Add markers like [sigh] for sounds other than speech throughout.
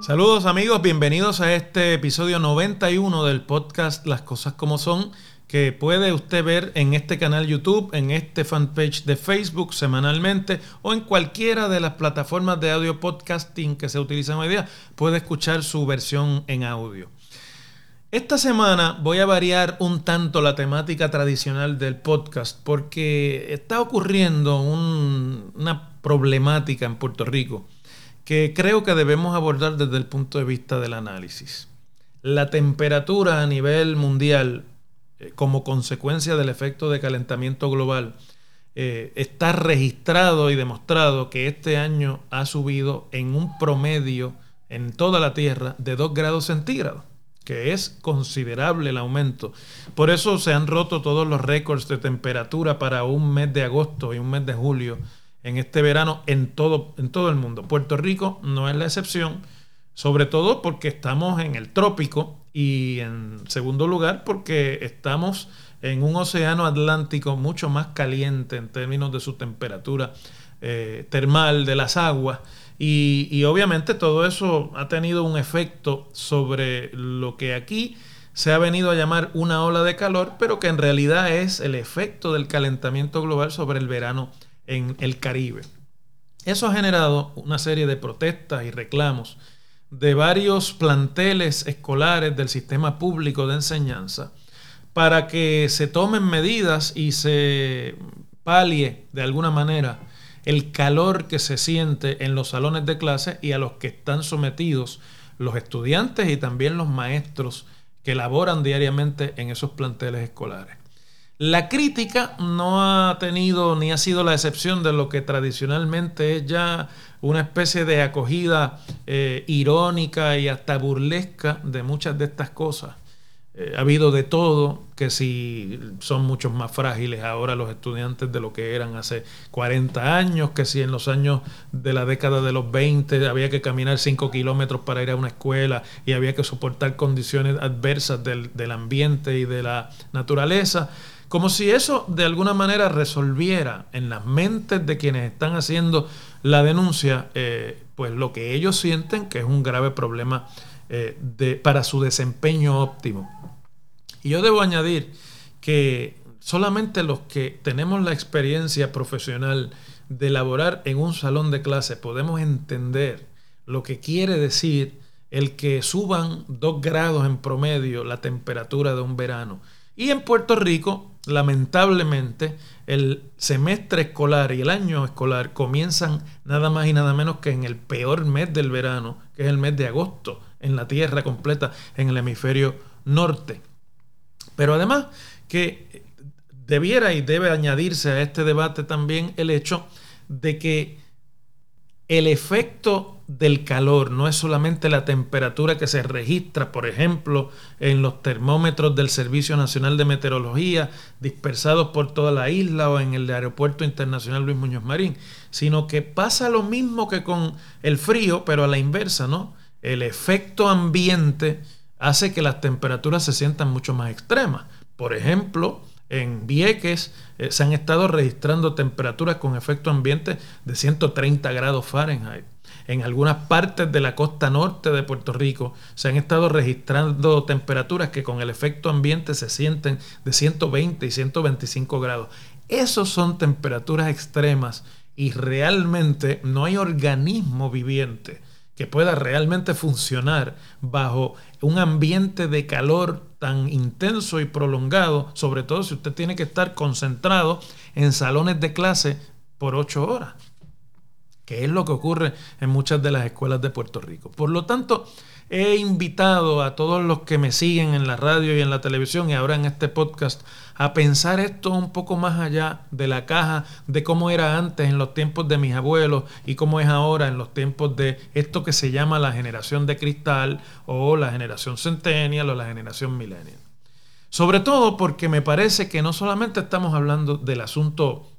Saludos amigos, bienvenidos a este episodio 91 del podcast Las Cosas como Son, que puede usted ver en este canal YouTube, en este fanpage de Facebook semanalmente o en cualquiera de las plataformas de audio podcasting que se utilizan hoy día, puede escuchar su versión en audio. Esta semana voy a variar un tanto la temática tradicional del podcast porque está ocurriendo una problemática en Puerto Rico que creo que debemos abordar desde el punto de vista del análisis. La temperatura a nivel mundial, eh, como consecuencia del efecto de calentamiento global, eh, está registrado y demostrado que este año ha subido en un promedio en toda la Tierra de 2 grados centígrados, que es considerable el aumento. Por eso se han roto todos los récords de temperatura para un mes de agosto y un mes de julio en este verano en todo, en todo el mundo. Puerto Rico no es la excepción, sobre todo porque estamos en el trópico y en segundo lugar porque estamos en un océano Atlántico mucho más caliente en términos de su temperatura eh, termal de las aguas. Y, obviamente todo eso ha tenido un efecto sobre lo que aquí se ha venido a llamar una ola de calor, pero que en realidad es el efecto del calentamiento global sobre el verano en el Caribe. Eso ha generado una serie de protestas y reclamos de varios planteles escolares del sistema público de enseñanza para que se tomen medidas y se palie de alguna manera el calor que se siente en los salones de clase y a los que están sometidos los estudiantes y también los maestros que laboran diariamente en esos planteles escolares. La crítica no ha tenido ni ha sido la excepción de lo que tradicionalmente es ya una especie de acogida eh, irónica y hasta burlesca de muchas de estas cosas. Eh, ha habido de todo, que si son muchos más frágiles ahora los estudiantes de lo que eran hace 40 años, que si en los años de la década de los 20 había que caminar 5 kilómetros para ir a una escuela y había que soportar condiciones adversas del, del ambiente y de la naturaleza. Como si eso de alguna manera resolviera en las mentes de quienes están haciendo la denuncia, eh, pues lo que ellos sienten que es un grave problema eh, de, para su desempeño óptimo. Y yo debo añadir que solamente los que tenemos la experiencia profesional de laborar en un salón de clase podemos entender lo que quiere decir el que suban dos grados en promedio la temperatura de un verano. Y en Puerto Rico lamentablemente, el semestre escolar y el año escolar comienzan nada más y nada menos que en el peor mes del verano, que es el mes de agosto, en la Tierra completa, en el hemisferio norte. Pero además que debiera y debe añadirse a este debate también el hecho de que el efecto del calor no es solamente la temperatura que se registra, por ejemplo, en los termómetros del Servicio Nacional de Meteorología dispersados por toda la isla o en el Aeropuerto Internacional Luis Muñoz Marín, sino que pasa lo mismo que con el frío, pero a la inversa, ¿no? El efecto ambiente hace que las temperaturas se sientan mucho más extremas. Por ejemplo, en Vieques eh, se han estado registrando temperaturas con efecto ambiente de 130 grados Fahrenheit. En algunas partes de la costa norte de Puerto Rico se han estado registrando temperaturas que con el efecto ambiente se sienten de 120 y 125 grados. Esas son temperaturas extremas y realmente no hay organismo viviente que pueda realmente funcionar bajo un ambiente de calor tan intenso y prolongado, sobre todo si usted tiene que estar concentrado en salones de clase por ocho horas, que es lo que ocurre en muchas de las escuelas de Puerto Rico. Por lo tanto, he invitado a todos los que me siguen en la radio y en la televisión y ahora en este podcast a pensar esto un poco más allá de la caja de cómo era antes en los tiempos de mis abuelos y cómo es ahora en los tiempos de esto que se llama la generación de cristal o la generación centennial o la generación millennial. Sobre todo porque me parece que no solamente estamos hablando del asunto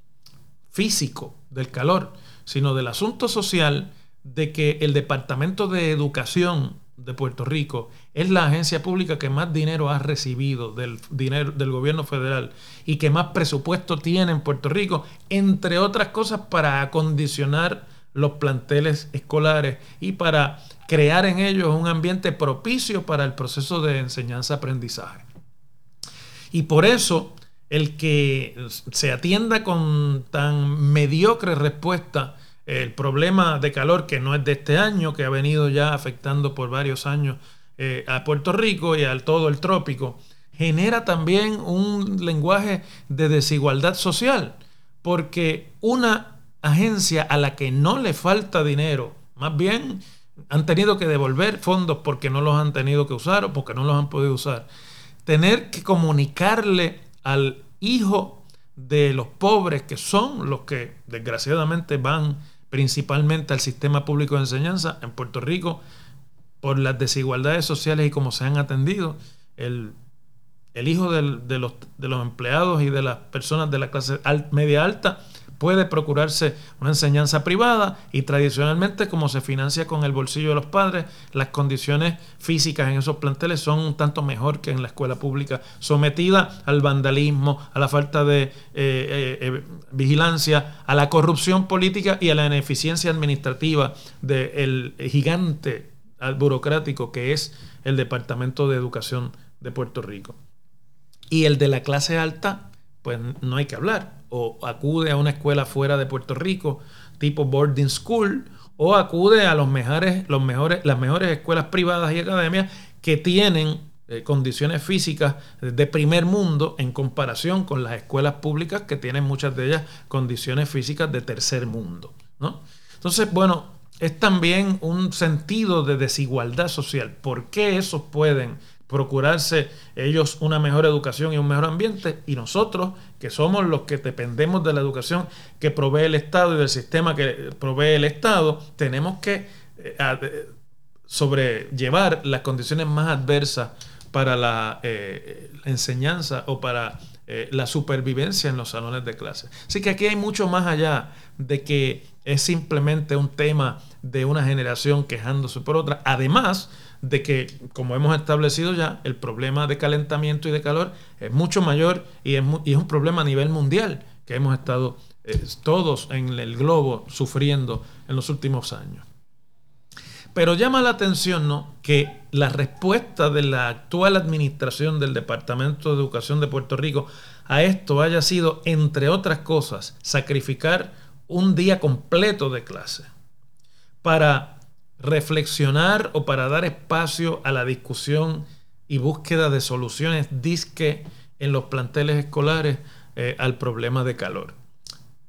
físico del calor, sino del asunto social de que el Departamento de Educación de Puerto Rico es la agencia pública que más dinero ha recibido del, dinero, del gobierno federal y que más presupuesto tiene en Puerto Rico, entre otras cosas para acondicionar los planteles escolares y para crear en ellos un ambiente propicio para el proceso de enseñanza-aprendizaje. Y por eso el que se atienda con tan mediocre respuesta el problema de calor que no es de este año, que ha venido ya afectando por varios años eh, a Puerto Rico y a todo el trópico, genera también un lenguaje de desigualdad social, porque una agencia a la que no le falta dinero, más bien han tenido que devolver fondos porque no los han tenido que usar o porque no los han podido usar, tener que comunicarle al hijo de los pobres, que son los que desgraciadamente van principalmente al sistema público de enseñanza en Puerto Rico, por las desigualdades sociales y cómo se han atendido, el, hijo de, los, de los empleados y de las personas de la clase media alta puede procurarse una enseñanza privada y tradicionalmente como se financia con el bolsillo de los padres, las condiciones físicas en esos planteles son un tanto mejor que en la escuela pública, sometida al vandalismo, a la falta de eh, eh, eh, vigilancia, a la corrupción política y a la ineficiencia administrativa del gigante burocrático que es el Departamento de Educación de Puerto Rico. Y el de la clase alta, pues no hay que hablar o acude a una escuela fuera de Puerto Rico, tipo boarding school, o acude a los mejores, los mejores, las mejores escuelas privadas y academias que tienen eh, condiciones físicas de primer mundo en comparación con las escuelas públicas que tienen muchas de ellas condiciones físicas de tercer mundo. ¿no? Entonces, bueno, es también un sentido de desigualdad social. ¿Por qué esos pueden procurarse ellos una mejor educación y un mejor ambiente y nosotros que somos los que dependemos de la educación que provee el Estado y del sistema que provee el Estado, tenemos que eh, eh, sobrellevar las condiciones más adversas para la, eh, enseñanza o para la supervivencia en los salones de clase. Así que aquí hay mucho más allá de que es simplemente un tema de una generación quejándose por otra. Además, de que, como hemos establecido ya, el problema de calentamiento y de calor es mucho mayor y es, un problema a nivel mundial que hemos estado eh, todos en el globo sufriendo en los últimos años. Pero llama la atención ¿no? que la respuesta de la actual administración del Departamento de Educación de Puerto Rico a esto haya sido, entre otras cosas, sacrificar un día completo de clase para reflexionar o para dar espacio a la discusión y búsqueda de soluciones disque en los planteles escolares eh, al problema de calor.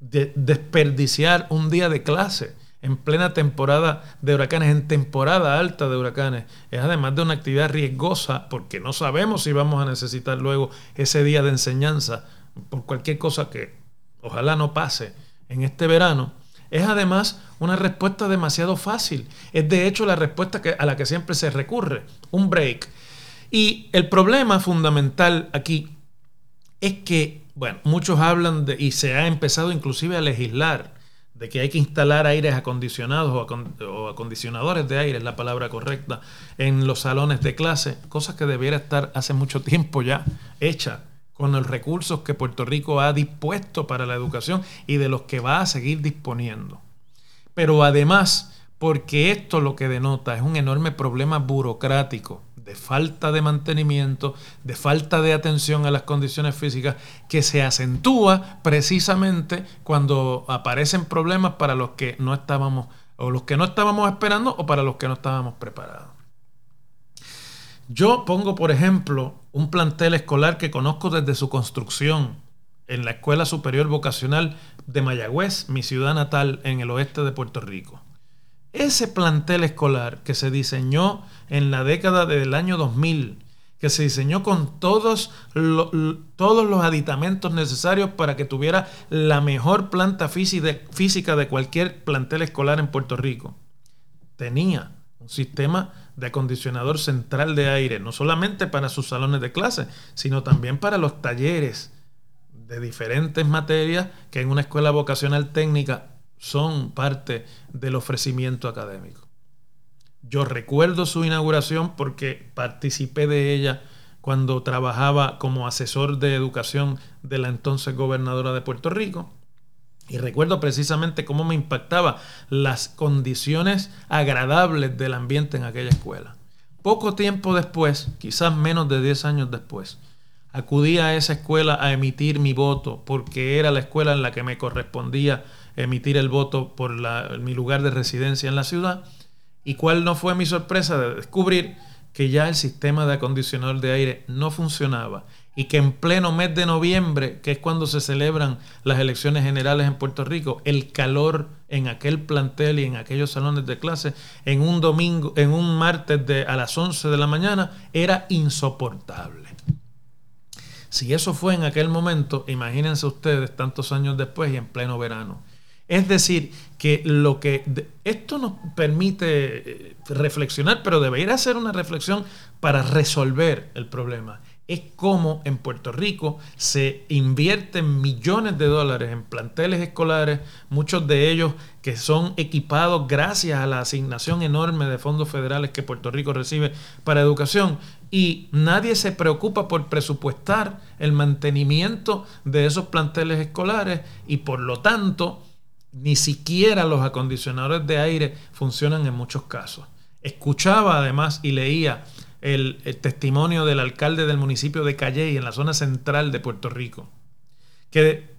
desperdiciar un día de clase en plena temporada de huracanes, en temporada alta de huracanes, es además de una actividad riesgosa porque no sabemos si vamos a necesitar luego ese día de enseñanza por cualquier cosa que ojalá no pase en este verano es además una respuesta demasiado fácil. Es de hecho la respuesta a la que siempre se recurre, un break. Y el problema fundamental aquí es que, bueno, muchos hablan de, y se ha empezado inclusive a legislar, de que hay que instalar aires acondicionados o, acondicionadores de aire, es la palabra correcta, en los salones de clase, cosa que debiera estar hace mucho tiempo ya hecha con los recursos que Puerto Rico ha dispuesto para la educación y de los que va a seguir disponiendo. Pero además, porque esto lo que denota es un enorme problema burocrático de falta de mantenimiento, de falta de atención a las condiciones físicas, que se acentúa precisamente cuando aparecen problemas para los que no estábamos, o los que no estábamos esperando, o para los que no estábamos preparados. Yo pongo, por ejemplo, un plantel escolar que conozco desde su construcción en la Escuela Superior Vocacional de Mayagüez, mi ciudad natal en el oeste de Puerto Rico. Ese plantel escolar que se diseñó en la década del año 2000, que se diseñó con todos, todos los aditamentos necesarios para que tuviera la mejor planta física de cualquier plantel escolar en Puerto Rico, tenía un sistema de acondicionador central de aire, no solamente para sus salones de clase, sino también para los talleres de diferentes materias que en una escuela vocacional técnica son parte del ofrecimiento académico. Yo recuerdo su inauguración porque participé de ella cuando trabajaba como asesor de educación de la entonces gobernadora de Puerto Rico. Y recuerdo precisamente cómo me impactaba las condiciones agradables del ambiente en aquella escuela. Poco tiempo después, quizás menos de 10 años después, acudí a esa escuela a emitir mi voto porque era la escuela en la que me correspondía emitir el voto por mi lugar de residencia en la ciudad. Y cuál no fue mi sorpresa de descubrir que ya el sistema de acondicionador de aire no funcionaba y que en pleno mes de noviembre, que es cuando se celebran las elecciones generales en Puerto Rico, el calor en aquel plantel y en aquellos salones de clase en un domingo, en un martes de, a las 11 de la mañana, era insoportable. Si eso fue en aquel momento, imagínense ustedes tantos años después y en pleno verano. Es decir, que lo que esto nos permite eh, reflexionar, pero debería ser una reflexión para resolver el problema es cómo en Puerto Rico se invierten millones de dólares en planteles escolares, muchos de ellos que son equipados gracias a la asignación enorme de fondos federales que Puerto Rico recibe para educación y nadie se preocupa por presupuestar el mantenimiento de esos planteles escolares y por lo tanto ni siquiera los acondicionadores de aire funcionan en muchos casos. Escuchaba además y leía el, testimonio del alcalde del municipio de Calley, en la zona central de Puerto Rico, que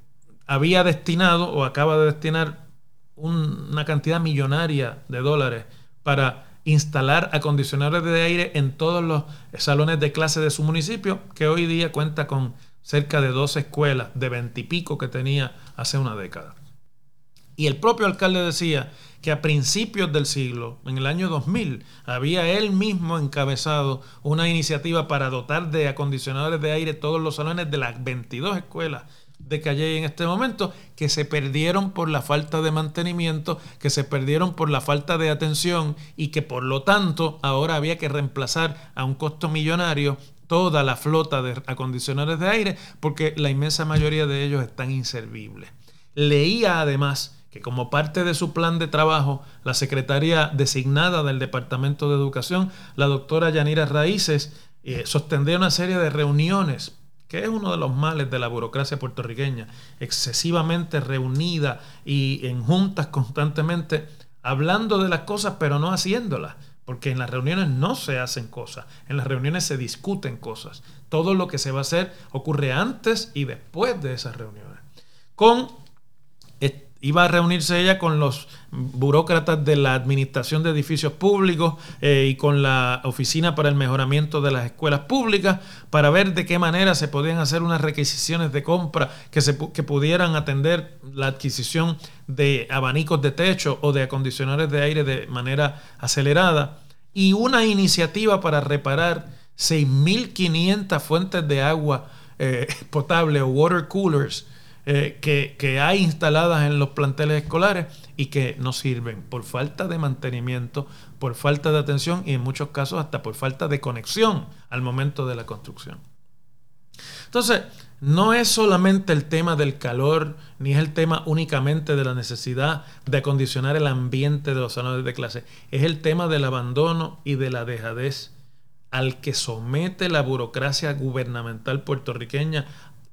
había destinado o acaba de destinar una cantidad millonaria de dólares para instalar acondicionadores de aire en todos los salones de clase de su municipio, que hoy día cuenta con cerca de dos escuelas de veintipico que tenía hace una década. Y el propio alcalde decía que a principios del siglo, en el año 2000, había él mismo encabezado una iniciativa para dotar de acondicionadores de aire todos los salones de las 22 escuelas de Calle en este momento, que se perdieron por la falta de mantenimiento, que se perdieron por la falta de atención y que por lo tanto ahora había que reemplazar a un costo millonario toda la flota de acondicionadores de aire porque la inmensa mayoría de ellos están inservibles. Leía además que como parte de su plan de trabajo, la secretaria designada del Departamento de Educación, la doctora Yanira Raíces, eh, sostendría una serie de reuniones, que es uno de los males de la burocracia puertorriqueña, excesivamente reunida y en juntas constantemente, hablando de las cosas pero no haciéndolas. Porque en las reuniones no se hacen cosas, en las reuniones se discuten cosas. Todo lo que se va a hacer ocurre antes y después de esas reuniones. Con iba a reunirse ella con los burócratas de la Administración de Edificios Públicos eh, y con la Oficina para el Mejoramiento de las Escuelas Públicas para ver de qué manera se podían hacer unas requisiciones de compra que, se, que pudieran atender la adquisición de abanicos de techo o de acondicionadores de aire de manera acelerada. Y una iniciativa para reparar 6.500 fuentes de agua eh, [laughs] potable o water coolers eh, que, hay instaladas en los planteles escolares y que no sirven por falta de mantenimiento, por falta de atención y en muchos casos hasta por falta de conexión al momento de la construcción. Entonces, no es solamente el tema del calor, ni es el tema únicamente de la necesidad de acondicionar el ambiente de los salones de clase, es el tema del abandono y de la dejadez al que somete la burocracia gubernamental puertorriqueña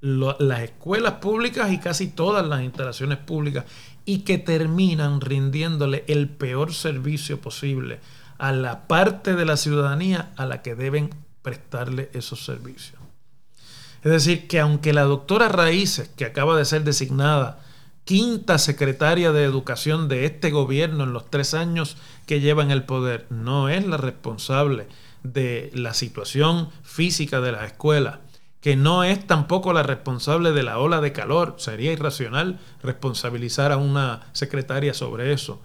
las escuelas públicas y casi todas las instalaciones públicas y que terminan rindiéndole el peor servicio posible a la parte de la ciudadanía a la que deben prestarle esos servicios. Es decir, que aunque la doctora Raíces, que acaba de ser designada quinta secretaria de educación de este gobierno en los tres años que lleva en el poder, no es la responsable de la situación física de las escuelas, que no es tampoco la responsable de la ola de calor. Sería irracional responsabilizar a una secretaria sobre eso.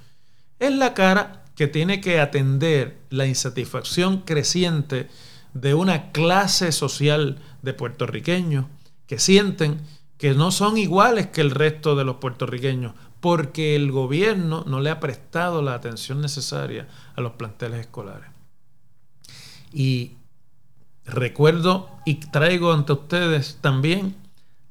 Es la cara que tiene que atender la insatisfacción creciente de una clase social de puertorriqueños que sienten que no son iguales que el resto de los puertorriqueños porque el gobierno no le ha prestado la atención necesaria a los planteles escolares. Y recuerdo y traigo ante ustedes también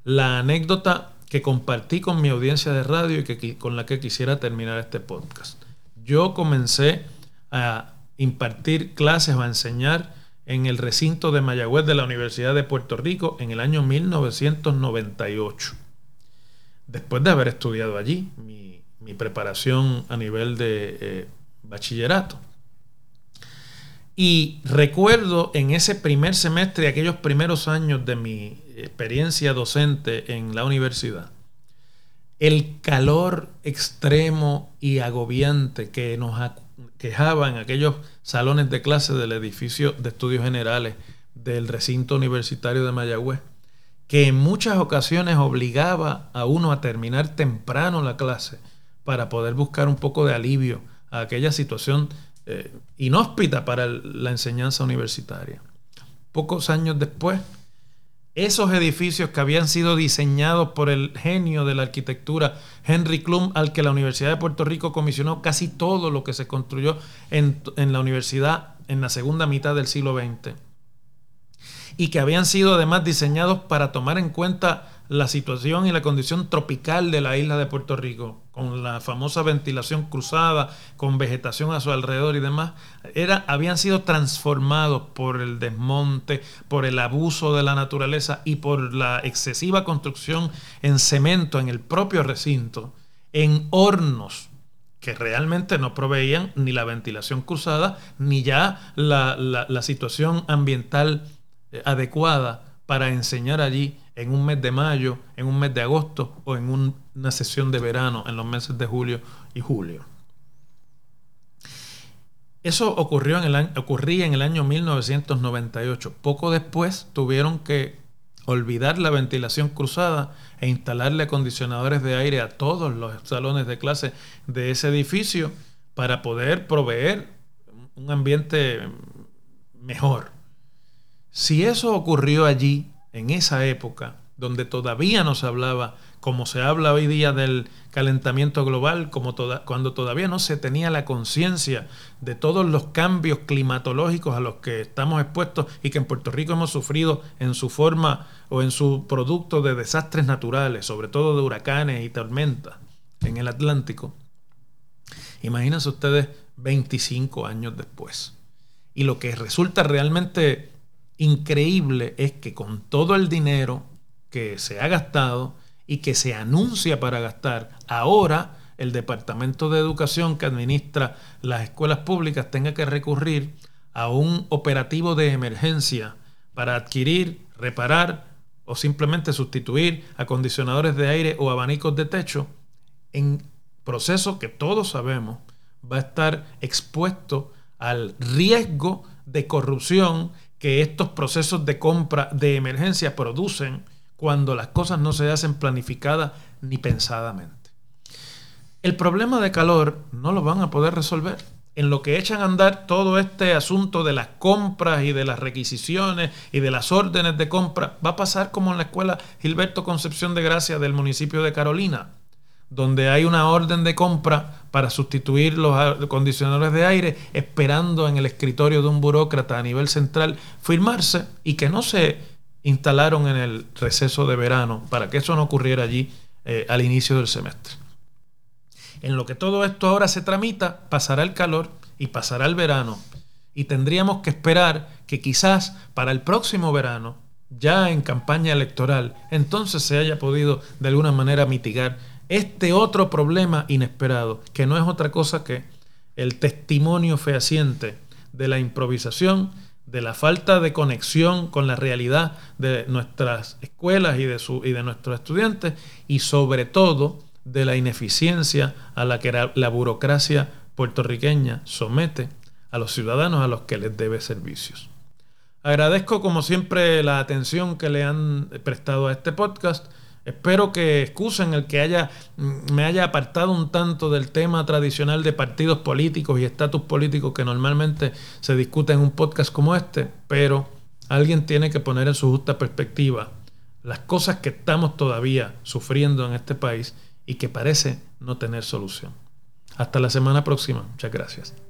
la anécdota que compartí con mi audiencia de radio y que, con la que quisiera terminar este podcast. Yo comencé a impartir clases o a enseñar en el recinto de Mayagüez de la Universidad de Puerto Rico en el año 1998. Después de haber estudiado allí mi, preparación a nivel de eh, bachillerato. Y recuerdo en ese primer semestre, aquellos primeros años de mi experiencia docente en la universidad, el calor extremo y agobiante que nos quejaba en aquellos salones de clase del edificio de estudios generales del recinto universitario de Mayagüez, que en muchas ocasiones obligaba a uno a terminar temprano la clase para poder buscar un poco de alivio a aquella situación eh, inhóspita para la enseñanza universitaria. Pocos años después, esos edificios que habían sido diseñados por el genio de la arquitectura Henry Klum, al que la Universidad de Puerto Rico comisionó casi todo lo que se construyó en, en la universidad en la segunda mitad del siglo XX, y que habían sido además diseñados para tomar en cuenta la situación y la condición tropical de la isla de Puerto Rico, con la famosa ventilación cruzada, con vegetación a su alrededor y demás, era, habían sido transformados por el desmonte, por el abuso de la naturaleza y por la excesiva construcción en cemento en el propio recinto, en hornos que realmente no proveían ni la ventilación cruzada, ni ya la, la situación ambiental eh, adecuada para enseñar allí en un mes de mayo, en un mes de agosto o en una sesión de verano en los meses de julio y julio. Eso ocurrió en el ocurría en el año 1998. Poco después tuvieron que olvidar la ventilación cruzada e instalarle acondicionadores de aire a todos los salones de clase de ese edificio para poder proveer un ambiente mejor. Si eso ocurrió allí, en esa época, donde todavía no se hablaba como se habla hoy día del calentamiento global, como cuando todavía no se tenía la conciencia de todos los cambios climatológicos a los que estamos expuestos y que en Puerto Rico hemos sufrido en su forma o en su producto de desastres naturales, sobre todo de huracanes y tormentas en el Atlántico. Imagínense ustedes 25 años después. Y lo que resulta realmente increíble es que con todo el dinero que se ha gastado y que se anuncia para gastar, ahora el Departamento de Educación que administra las escuelas públicas tenga que recurrir a un operativo de emergencia para adquirir, reparar o simplemente sustituir acondicionadores de aire o abanicos de techo en proceso que todos sabemos va a estar expuesto al riesgo de corrupción que estos procesos de compra de emergencia producen cuando las cosas no se hacen planificadas ni pensadamente. El problema de calor no lo van a poder resolver. En lo que echan a andar todo este asunto de las compras y de las requisiciones y de las órdenes de compra, va a pasar como en la escuela Gilberto Concepción de Gracia del municipio de Carolina donde hay una orden de compra para sustituir los acondicionadores de aire, esperando en el escritorio de un burócrata a nivel central firmarse y que no se instalaron en el receso de verano para que eso no ocurriera allí eh, al inicio del semestre. En lo que todo esto ahora se tramita, pasará el calor y pasará el verano y tendríamos que esperar que quizás para el próximo verano, ya en campaña electoral, entonces se haya podido de alguna manera mitigar este otro problema inesperado, que no es otra cosa que el testimonio fehaciente de la improvisación, de la falta de conexión con la realidad de nuestras escuelas y de, nuestros estudiantes, y sobre todo de la ineficiencia a la que la burocracia puertorriqueña somete a los ciudadanos a los que les debe servicios. Agradezco como siempre la atención que le han prestado a este podcast Espero que excusen el que haya, mm, me haya apartado un tanto del tema tradicional de partidos políticos y estatus políticos que normalmente se discute en un podcast como este, pero alguien tiene que poner en su justa perspectiva las cosas que estamos todavía sufriendo en este país y que parece no tener solución. Hasta la semana próxima. Muchas gracias.